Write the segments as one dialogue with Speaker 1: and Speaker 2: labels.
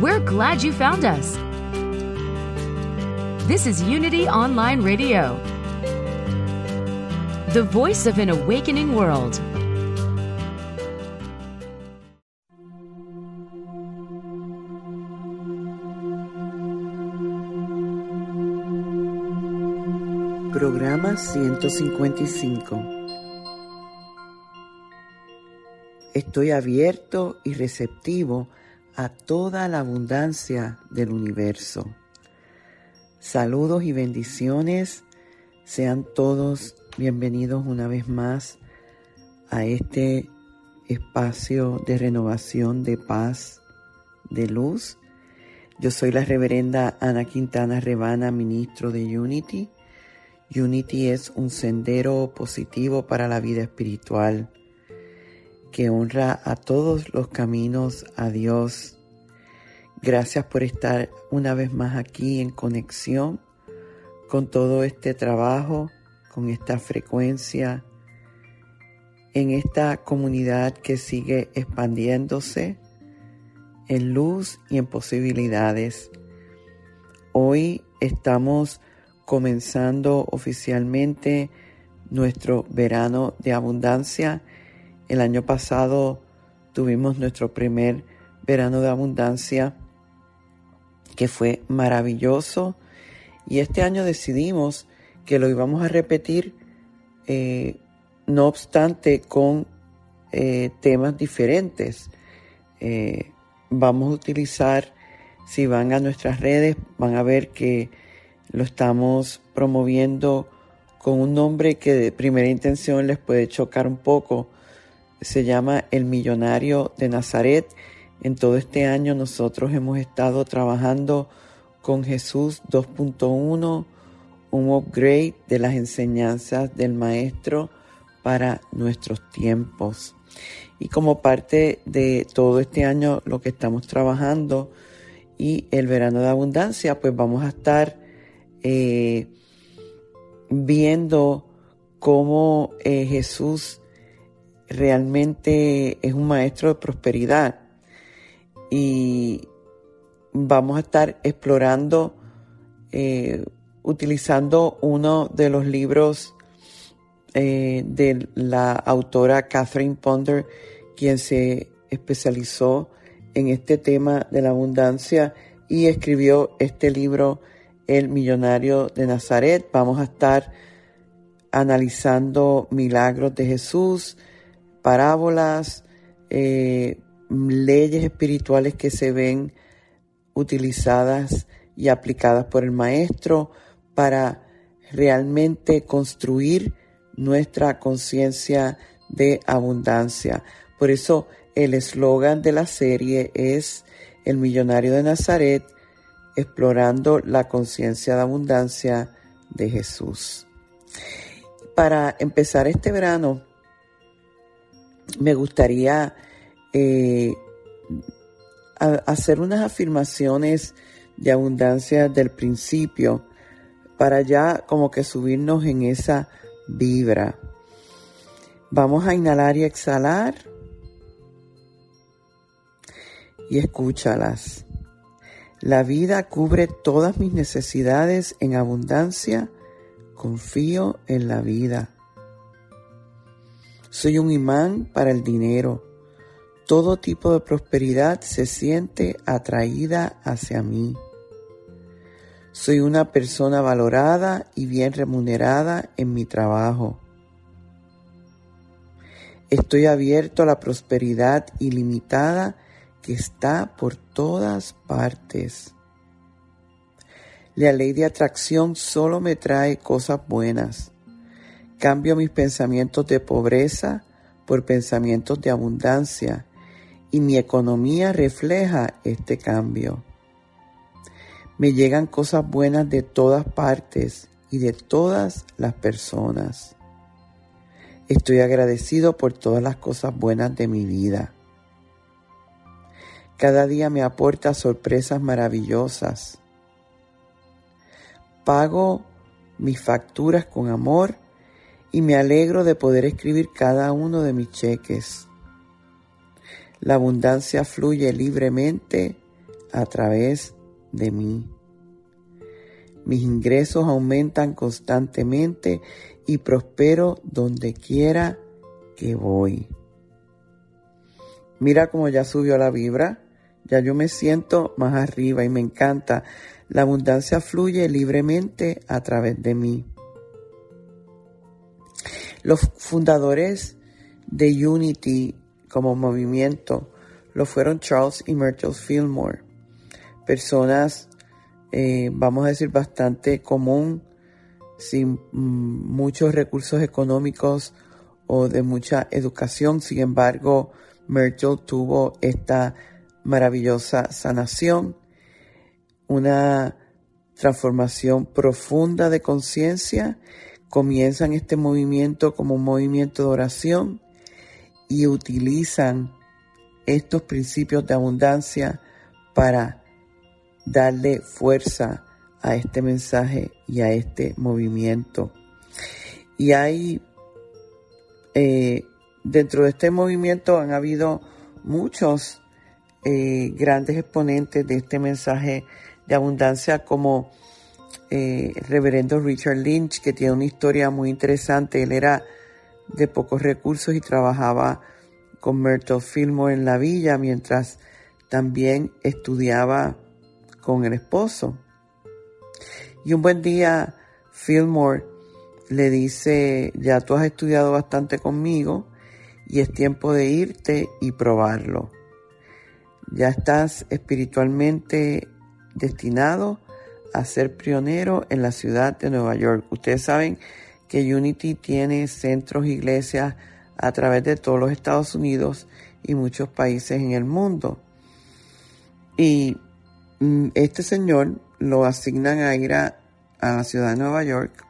Speaker 1: We're glad you found us. This is Unity Online Radio, the voice of an awakening world.
Speaker 2: Programa 155 Estoy abierto y receptivo a toda la abundancia del universo. Saludos y bendiciones. Sean todos bienvenidos una vez más a este espacio de renovación, de paz, de luz. Yo soy la reverenda Ana Quintana Rebana, ministro de Unity. Unity es un sendero positivo para la vida espiritual que honra a todos los caminos a Dios. Gracias por estar una vez más aquí en conexión con todo este trabajo, con esta frecuencia, en esta comunidad que sigue expandiéndose en luz y en posibilidades. Hoy estamos comenzando oficialmente nuestro verano de abundancia. El año pasado tuvimos nuestro primer verano de abundancia que fue maravilloso y este año decidimos que lo íbamos a repetir eh, no obstante con eh, temas diferentes. Eh, vamos a utilizar, si van a nuestras redes, van a ver que lo estamos promoviendo con un nombre que de primera intención les puede chocar un poco. Se llama El Millonario de Nazaret. En todo este año nosotros hemos estado trabajando con Jesús 2.1, un upgrade de las enseñanzas del Maestro para nuestros tiempos. Y como parte de todo este año lo que estamos trabajando y el verano de abundancia, pues vamos a estar eh, viendo cómo eh, Jesús realmente es un maestro de prosperidad y vamos a estar explorando, eh, utilizando uno de los libros de la autora Catherine Ponder, quien se especializó en este tema de la abundancia y escribió este libro el millonario de Nazaret. Vamos a estar analizando milagros de Jesús, parábolas, eh, leyes espirituales que se ven utilizadas y aplicadas por el Maestro para realmente construir nuestra conciencia de abundancia. Por eso el eslogan de la serie es El millonario de Nazaret, explorando la conciencia de abundancia de Jesús. Para empezar este verano, me gustaría eh, hacer unas afirmaciones de abundancia del principio para ya como que subirnos en esa vibra. Vamos a inhalar y exhalar y escúchalas. La vida cubre todas mis necesidades en abundancia. Confío en la vida. Soy un imán para el dinero. Todo tipo de prosperidad se siente atraída hacia mí. Soy una persona valorada y bien remunerada en mi trabajo. Estoy abierto a la prosperidad ilimitada que está por todas partes. La ley de atracción solo me trae cosas buenas. Cambio mis pensamientos de pobreza por pensamientos de abundancia y mi economía refleja este cambio. Me llegan cosas buenas de todas partes y de todas las personas. Estoy agradecido por todas las cosas buenas de mi vida. Cada día me aporta sorpresas maravillosas. Pago mis facturas con amor y me alegro de poder escribir cada uno de mis cheques. La abundancia fluye libremente a través de mí. Mis ingresos aumentan constantemente y prospero donde quiera que voy. Mira cómo ya subió la vibra. Ya yo me siento más arriba y me encanta. La abundancia fluye libremente a través de mí. Los fundadores de Unity como movimiento lo fueron Charles y Myrtle Fillmore, personas, eh, vamos a decir, bastante común, sin mm, muchos recursos económicos o de mucha educación. Sin embargo, Myrtle tuvo esta maravillosa sanación, una transformación profunda de conciencia. Comienzan este movimiento como un movimiento de oración y utilizan estos principios de abundancia para darle fuerza a este mensaje y a este movimiento. Y hay, eh, dentro de este movimiento han habido muchos eh, grandes exponentes de este mensaje de abundancia como eh, el reverendo Richard Lynch, que tiene una historia muy interesante. Él era de pocos recursos y trabajaba con Myrtle Fillmore en la villa mientras también estudiaba con el esposo. Y un buen día Fillmore le dice, ya tú has estudiado bastante conmigo y es tiempo de irte y probarlo ya estás espiritualmente destinado a ser pionero en la ciudad de Nueva York. Ustedes saben que Unity tiene centros, iglesias a través de todos los Estados Unidos y muchos países en el mundo. Y mm, este señor lo asignan a ir a, la ciudad de Nueva York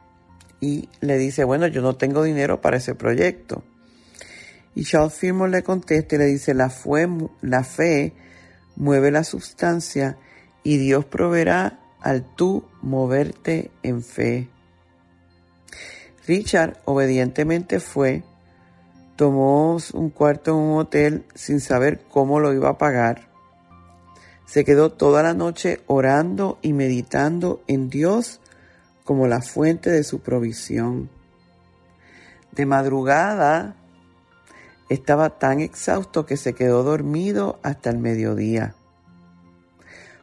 Speaker 2: y le dice, bueno, yo no tengo dinero para ese proyecto. Y Charles Fillmore le contesta y le dice, la, la fe mueve la sustancia y Dios proveerá al tú moverte en fe. Richard obedientemente fue, tomó un cuarto en un hotel sin saber cómo lo iba a pagar. Se quedó toda la noche orando y meditando en Dios como la fuente de su provisión. De madrugada estaba tan exhausto que se quedó dormido hasta el mediodía.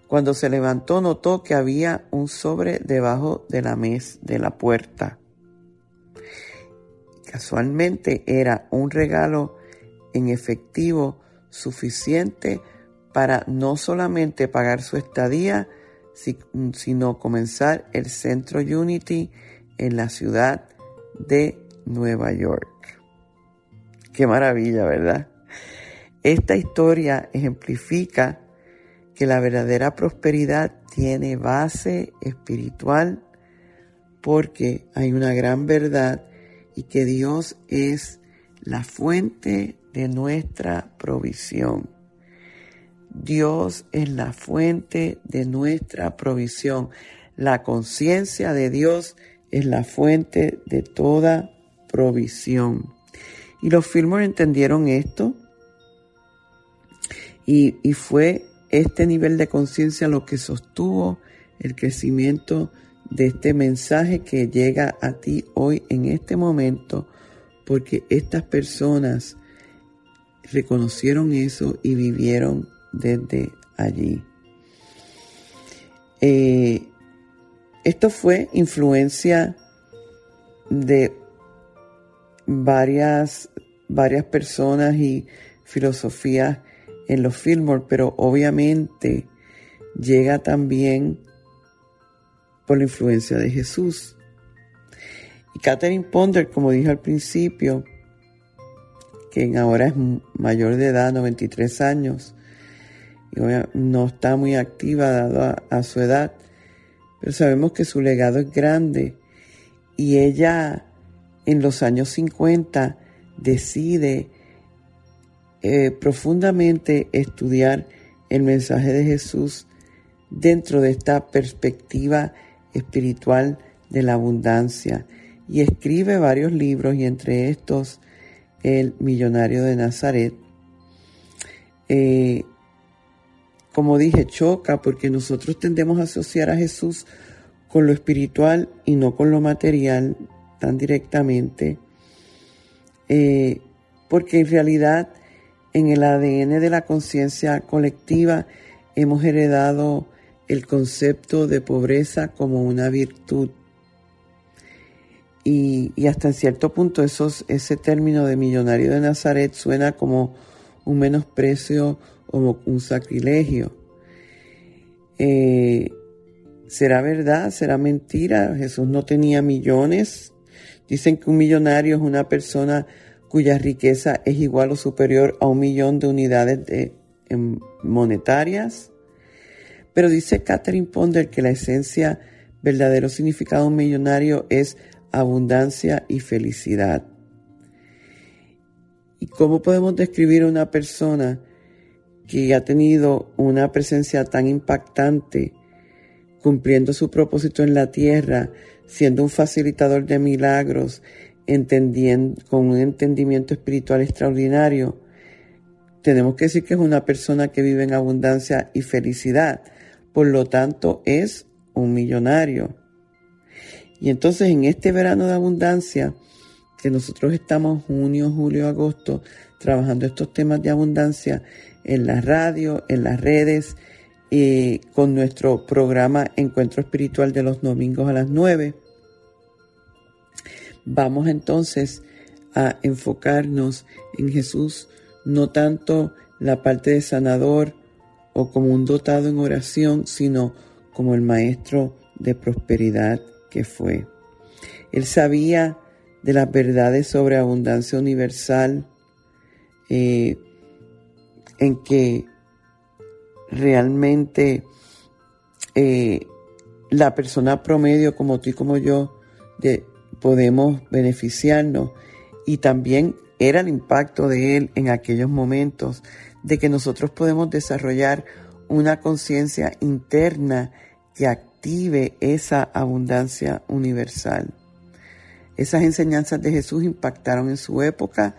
Speaker 2: Cuando se levantó notó que había un sobre debajo de la mesa de la puerta. Casualmente era un regalo en efectivo suficiente para no solamente pagar su estadía, sino comenzar el centro Unity en la ciudad de Nueva York. Qué maravilla, ¿verdad? Esta historia ejemplifica que la verdadera prosperidad tiene base espiritual porque hay una gran verdad y que Dios es la fuente de nuestra provisión. Dios es la fuente de nuestra provisión. La conciencia de Dios es la fuente de toda provisión. Y los Fillmore entendieron esto y, y fue este nivel de conciencia lo que sostuvo el crecimiento de este mensaje que llega a ti hoy en este momento, porque estas personas reconocieron eso y vivieron desde allí. Eh, esto fue influencia de varias, varias personas y filosofías en los Fillmore, pero obviamente llega también por la influencia de Jesús. Y Catherine Ponder, como dije al principio, quien ahora es mayor de edad, 93 años, y no está muy activa dado a, su edad, pero sabemos que su legado es grande y ella en los años 50 decide eh, profundamente estudiar el mensaje de Jesús dentro de esta perspectiva espiritual de la abundancia y escribe varios libros y entre estos El millonario de Nazaret. Eh, como dije, choca porque nosotros tendemos a asociar a Jesús con lo espiritual y no con lo material tan directamente, eh, porque en realidad en el ADN de la conciencia colectiva hemos heredado el concepto de pobreza como una virtud. Y, hasta en cierto punto esos, ese término de millonario de Nazaret suena como un menosprecio o un sacrilegio. Eh, ¿Será verdad? ¿Será mentira? Jesús no tenía millones. Dicen que un millonario es una persona cuya riqueza es igual o superior a un millón de unidades de, monetarias. Pero dice Catherine Ponder que la esencia, verdadero significado un millonario es abundancia y felicidad. ¿Y cómo podemos describir a una persona que ha tenido una presencia tan impactante, cumpliendo su propósito en la tierra, siendo un facilitador de milagros, entendiendo, con un entendimiento espiritual extraordinario? Tenemos que decir que es una persona que vive en abundancia y felicidad. Por lo tanto, es un millonario. Y entonces en este verano de abundancia, que nosotros estamos junio, julio, agosto, trabajando estos temas de abundancia en la radio, en las redes, y con nuestro programa Encuentro Espiritual de los domingos a las 9. Vamos entonces a enfocarnos en Jesús, no tanto la parte de sanador o como un dotado en oración, sino como el maestro de prosperidad que fue. Él sabía de las verdades sobre abundancia universal, eh, en que realmente eh, la persona promedio como tú y como yo de, podemos beneficiarnos y también era el impacto de él en aquellos momentos de que nosotros podemos desarrollar una conciencia interna que active esa abundancia universal. Esas enseñanzas de Jesús impactaron en su época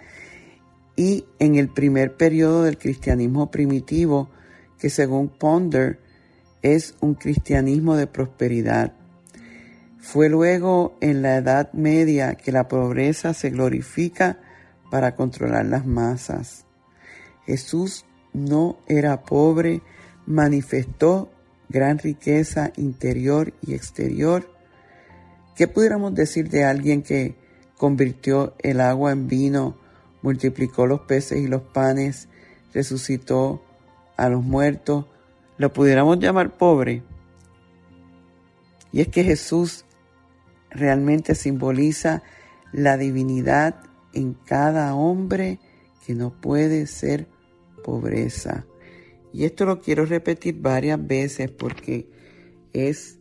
Speaker 2: y en el primer periodo del cristianismo primitivo, que según Ponder es un cristianismo de prosperidad. Fue luego en la Edad Media que la pobreza se glorifica para controlar las masas. Jesús no era pobre, manifestó gran riqueza interior y exterior. ¿Qué pudiéramos decir de alguien que convirtió el agua en vino, multiplicó los peces y los panes, resucitó a los muertos? ¿Lo pudiéramos llamar pobre? Y es que Jesús realmente simboliza la divinidad en cada hombre que no puede ser pobreza. Y esto lo quiero repetir varias veces porque es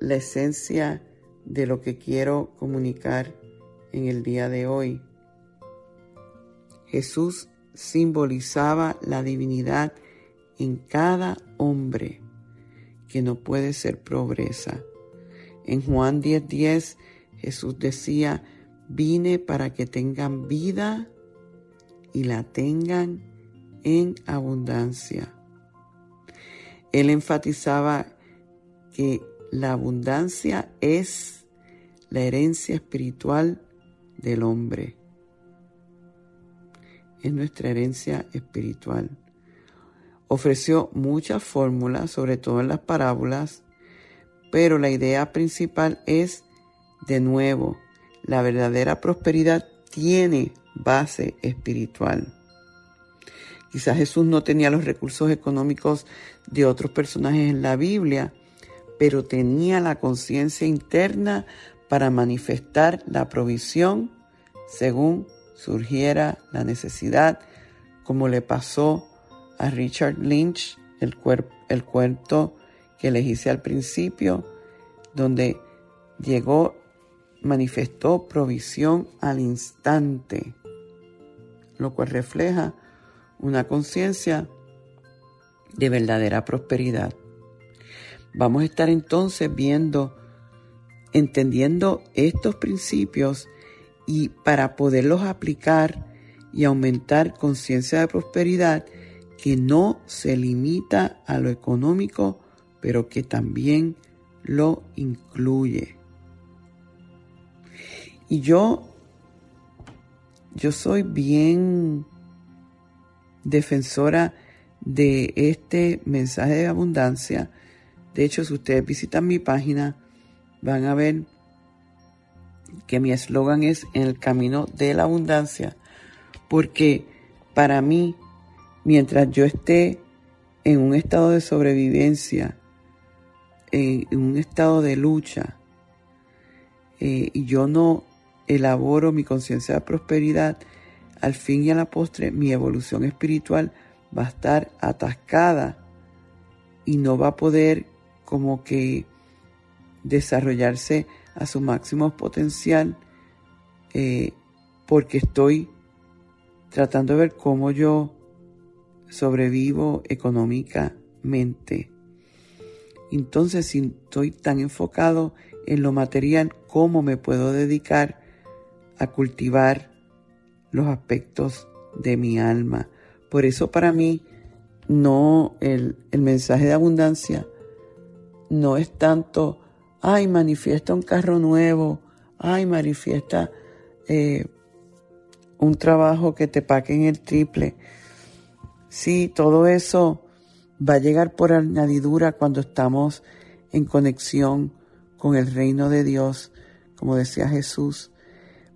Speaker 2: la esencia de lo que quiero comunicar en el día de hoy. Jesús simbolizaba la divinidad en cada hombre que no puede ser pobreza. En Juan 10:10 10, Jesús decía, vine para que tengan vida y la tengan en abundancia. Él enfatizaba que la abundancia es la herencia espiritual del hombre. Es nuestra herencia espiritual. Ofreció muchas fórmulas, sobre todo en las parábolas, pero la idea principal es, de nuevo, la verdadera prosperidad tiene base espiritual. Quizás Jesús no tenía los recursos económicos de otros personajes en la Biblia, pero tenía la conciencia interna para manifestar la provisión según surgiera la necesidad, como le pasó a Richard Lynch, el, el cuento que les hice al principio, donde llegó, manifestó provisión al instante, lo cual refleja una conciencia de verdadera prosperidad. Vamos a estar entonces viendo, entendiendo estos principios y para poderlos aplicar y aumentar conciencia de prosperidad que no se limita a lo económico, pero que también lo incluye. Y yo, yo soy bien defensora de este mensaje de abundancia. De hecho, si ustedes visitan mi página, van a ver que mi eslogan es en el camino de la abundancia, porque para mí, mientras yo esté en un estado de sobrevivencia, en, un estado de lucha, eh, y yo no elaboro mi conciencia de prosperidad, al fin y a la postre mi evolución espiritual va a estar atascada y no va a poder como que desarrollarse a su máximo potencial eh, porque estoy tratando de ver cómo yo sobrevivo económicamente. Entonces, si estoy tan enfocado en lo material, ¿cómo me puedo dedicar a cultivar los aspectos de mi alma? Por eso para mí, no, el, el mensaje de abundancia no es tanto ay, manifiesta un carro nuevo, ay, manifiesta eh, un trabajo que te paquen el triple. Sí, todo eso va a llegar por añadidura cuando estamos en conexión con el reino de Dios, como decía Jesús,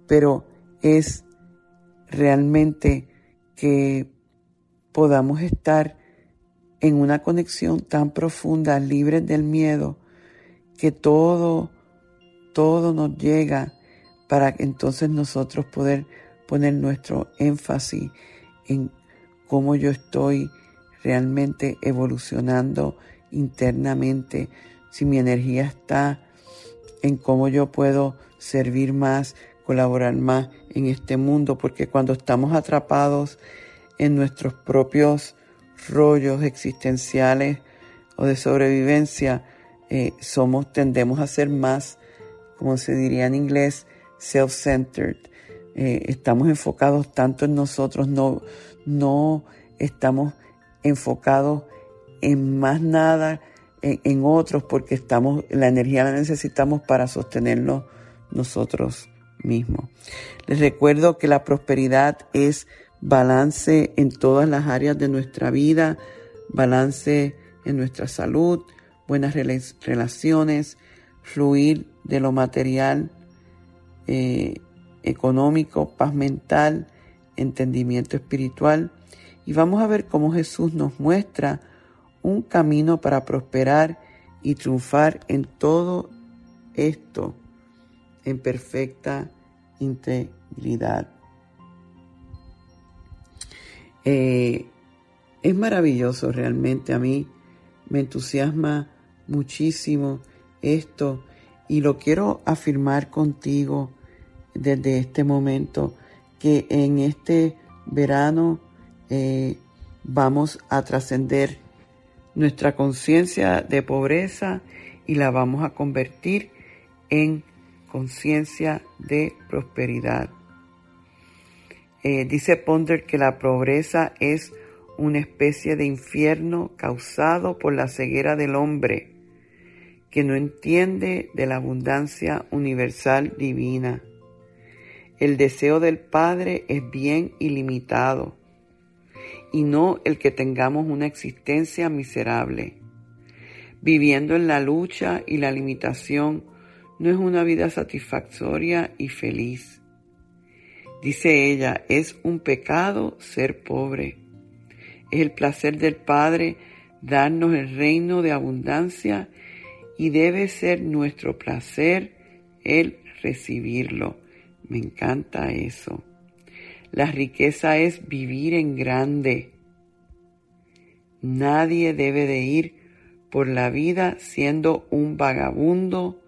Speaker 2: pero es realmente que podamos estar en una conexión tan profunda, libres del miedo, que todo, todo nos llega para entonces nosotros poder poner nuestro énfasis en cómo yo estoy realmente evolucionando internamente, si mi energía está en cómo yo puedo servir más, colaborar más en este mundo, porque cuando estamos atrapados en nuestros propios rollos existenciales o de sobrevivencia, eh, somos, tendemos a ser más, como se diría en inglés, self-centered. Eh, estamos enfocados tanto en nosotros, no, no estamos enfocados en más nada en, otros porque estamos, la energía la necesitamos para sostenernos nosotros mismos. Les recuerdo que la prosperidad es balance en todas las áreas de nuestra vida, balance en nuestra salud, buenas relaciones, fluir de lo material, eh, económico, paz mental, entendimiento espiritual. Y vamos a ver cómo Jesús nos muestra un camino para prosperar y triunfar en todo esto en perfecta integridad. Eh, es maravilloso realmente a mí, me entusiasma muchísimo esto y lo quiero afirmar contigo desde este momento que en este verano eh, vamos a trascender nuestra conciencia de pobreza y la vamos a convertir en conciencia de prosperidad. Eh, dice Ponder que la pobreza es una especie de infierno causado por la ceguera del hombre que no entiende de la abundancia universal divina. El deseo del Padre es bien ilimitado y no el que tengamos una existencia miserable. Viviendo en la lucha y la limitación no es una vida satisfactoria y feliz. Dice ella, es un pecado ser pobre. Es el placer del Padre darnos el reino de abundancia y debe ser nuestro placer el recibirlo. Me encanta eso. La riqueza es vivir en grande. Nadie debe de ir por la vida siendo un vagabundo,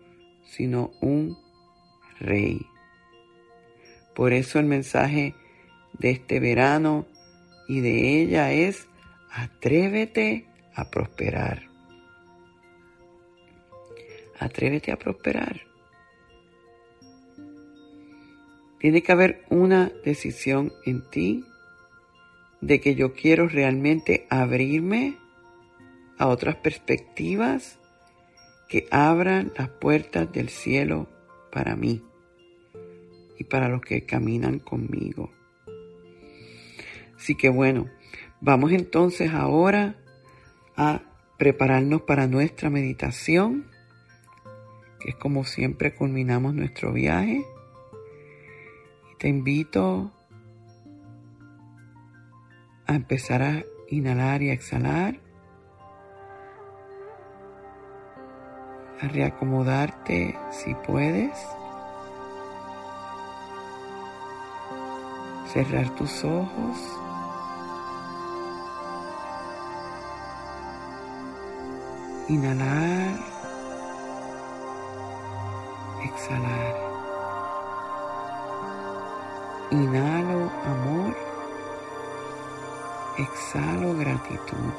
Speaker 2: sino un rey. Por eso el mensaje de este verano y de ella es atrévete a prosperar. Atrévete a prosperar. Tiene que haber una decisión en ti de que yo quiero realmente abrirme a otras perspectivas que abran las puertas del cielo para mí y para los que caminan conmigo. Así que bueno, vamos entonces ahora a prepararnos para nuestra meditación, que es como siempre culminamos nuestro viaje. Te invito a empezar a inhalar y a exhalar, a reacomodarte si puedes, cerrar tus ojos. Inhalar, exhalar. Inhalo amor, exhalo gratitud.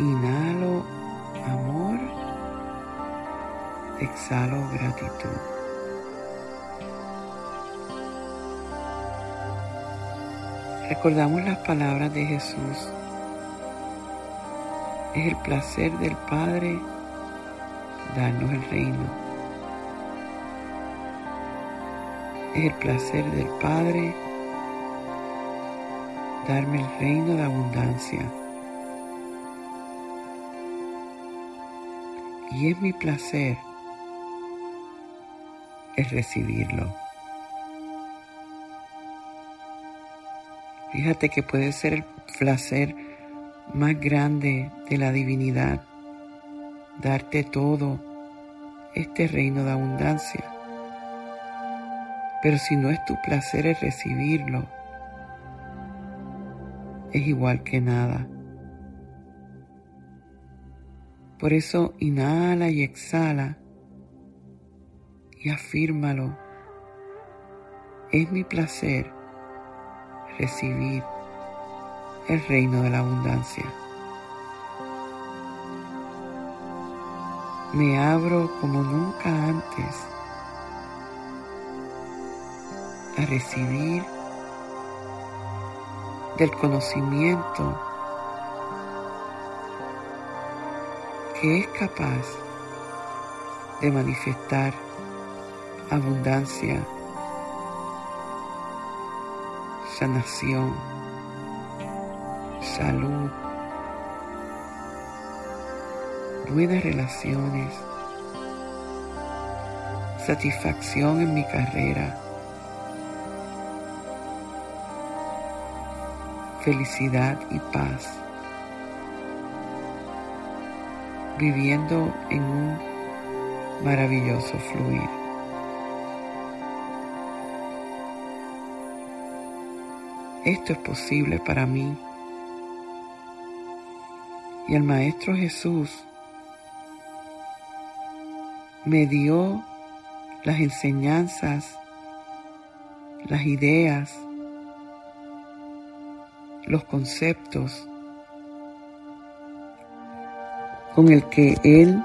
Speaker 2: Inhalo amor, exhalo gratitud. Recordamos las palabras de Jesús. Es el placer del Padre darnos el reino. Es el placer del Padre darme el reino de abundancia. Y es mi placer el recibirlo. Fíjate que puede ser el placer más grande de la divinidad, darte todo este reino de abundancia. Pero si no es tu placer el recibirlo, es igual que nada. Por eso inhala y exhala y afírmalo. Es mi placer recibir el reino de la abundancia. Me abro como nunca antes a recibir del conocimiento que es capaz de manifestar abundancia, sanación, salud, buenas relaciones, satisfacción en mi carrera, felicidad y paz, viviendo en un maravilloso fluir. Esto es posible para mí. Y el Maestro Jesús me dio las enseñanzas, las ideas, los conceptos con el que Él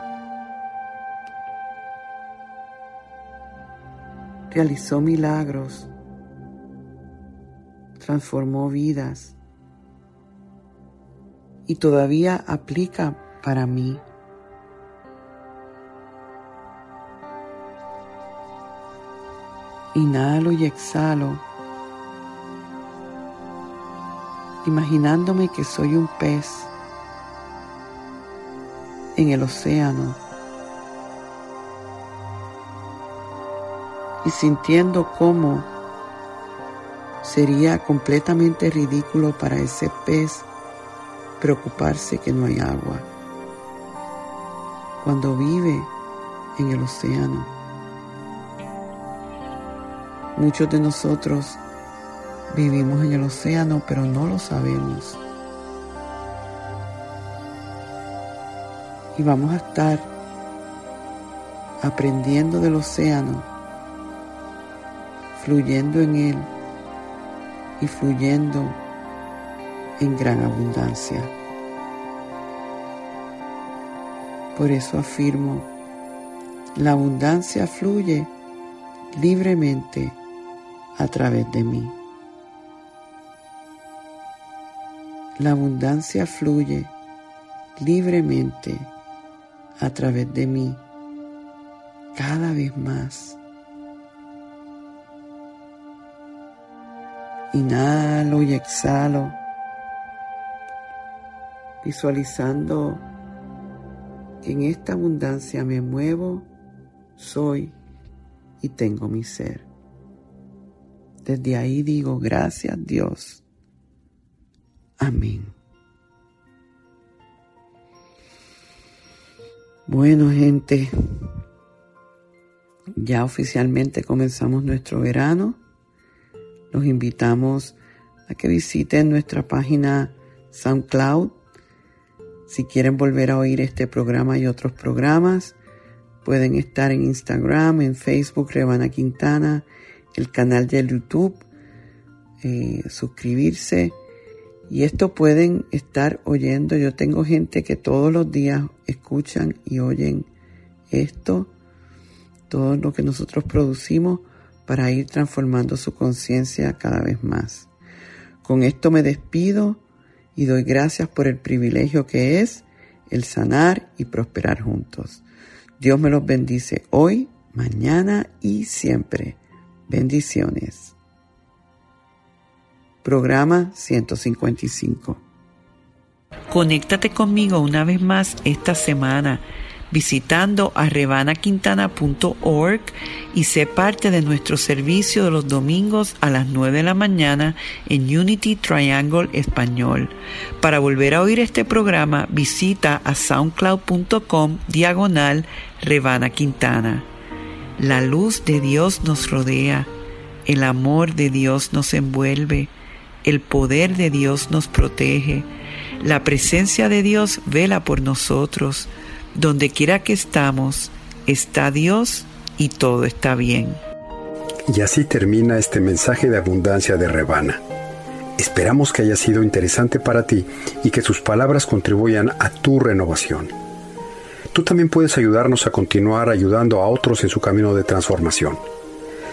Speaker 2: realizó milagros, transformó vidas y todavía aplica para mí. Inhalo y exhalo imaginándome que soy un pez en el océano y sintiendo cómo sería completamente ridículo para ese pez preocuparse que no hay agua cuando vive en el océano. Muchos de nosotros vivimos en el océano, pero no lo sabemos. Y vamos a estar aprendiendo del océano, fluyendo en él y fluyendo en gran abundancia. Por eso afirmo, la abundancia fluye libremente a través de mí. La abundancia fluye libremente a través de mí cada vez más. Inhalo y exhalo, visualizando que en esta abundancia me muevo, soy y tengo mi ser. Desde ahí digo, gracias Dios. Amén. Bueno, gente, ya oficialmente comenzamos nuestro verano. Los invitamos a que visiten nuestra página SoundCloud. Si quieren volver a oír este programa y otros programas, pueden estar en Instagram, en Facebook, Rebana Quintana, el canal de YouTube, eh, suscribirse. Y esto pueden estar oyendo. Yo tengo gente que todos los días escuchan y oyen esto todo lo que nosotros producimos para ir transformando su conciencia cada vez más. Con esto me despido y doy gracias por el privilegio que es el sanar y prosperar juntos. Dios me los bendice hoy, mañana y siempre. Bendiciones. Programa 155. Conéctate conmigo una vez más esta semana visitando a rebanaquintana.org y sé parte de nuestro servicio de los domingos a las 9 de la mañana en Unity Triangle Español. Para volver a oír este programa, visita a soundcloud.com diagonal Rebana Quintana. La luz de Dios nos rodea, el amor de Dios nos envuelve, el poder de Dios nos protege, la presencia de Dios vela por nosotros, donde quiera que estamos, está Dios y todo está bien.
Speaker 3: Y así termina este mensaje de abundancia de Rebana. Esperamos que haya sido interesante para ti y que sus palabras contribuyan a tu renovación. Tú también puedes ayudarnos a continuar ayudando a otros en su camino de transformación.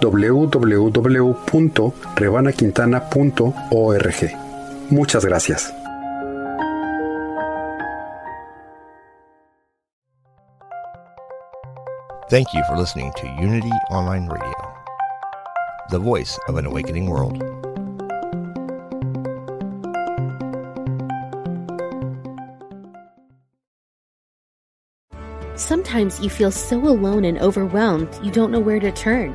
Speaker 3: www.rebanaquintana.org. Muchas gracias.
Speaker 4: Thank you for listening to Unity Online Radio, the voice of an awakening world.
Speaker 5: Sometimes you feel so alone and overwhelmed you don't know where to turn.